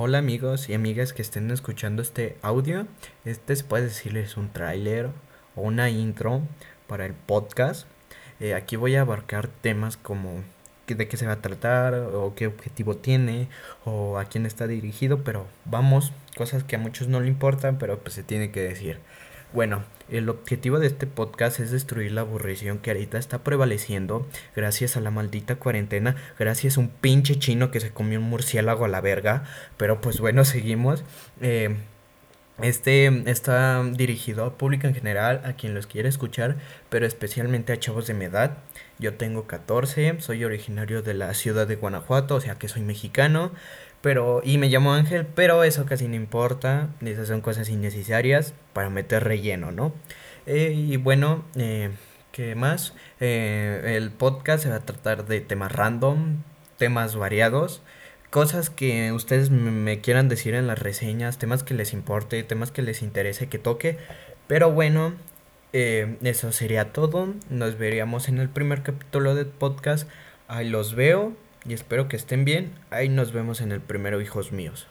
Hola amigos y amigas que estén escuchando este audio. Este se puede decirles un tráiler o una intro para el podcast. Eh, aquí voy a abarcar temas como de qué se va a tratar o qué objetivo tiene o a quién está dirigido, pero vamos, cosas que a muchos no le importan, pero pues se tiene que decir. Bueno, el objetivo de este podcast es destruir la aburrición que ahorita está prevaleciendo gracias a la maldita cuarentena, gracias a un pinche chino que se comió un murciélago a la verga, pero pues bueno, seguimos. Eh, este está dirigido a público en general, a quien los quiere escuchar, pero especialmente a chavos de mi edad. Yo tengo 14, soy originario de la ciudad de Guanajuato, o sea que soy mexicano. Pero, y me llamo Ángel, pero eso casi no importa. Esas son cosas innecesarias para meter relleno, ¿no? Eh, y bueno, eh, ¿qué más? Eh, el podcast se va a tratar de temas random, temas variados, cosas que ustedes me quieran decir en las reseñas, temas que les importe, temas que les interese que toque. Pero bueno, eso sería todo. Nos veríamos en el primer capítulo del podcast. Ahí los veo y espero que estén bien. Ahí nos vemos en el primero, hijos míos.